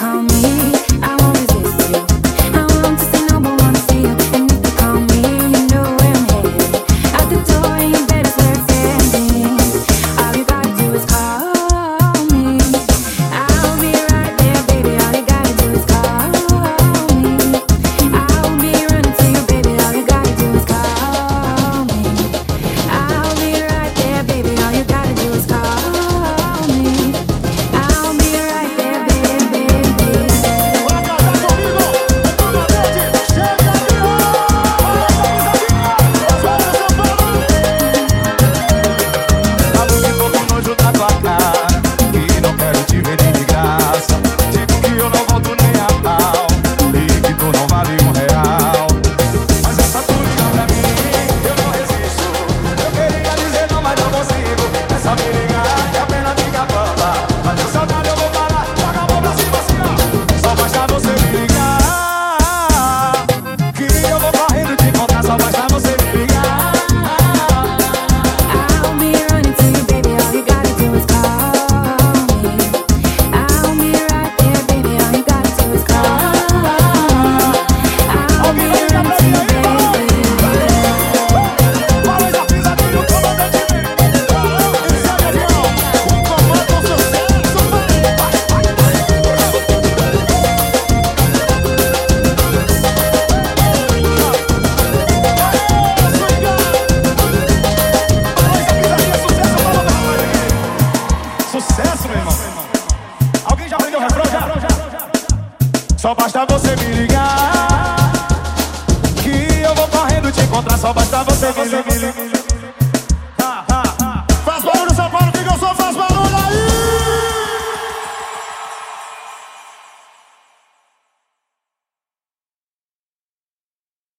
come Só basta você me ligar. Que eu vou correndo te encontrar. Só basta você me ligar.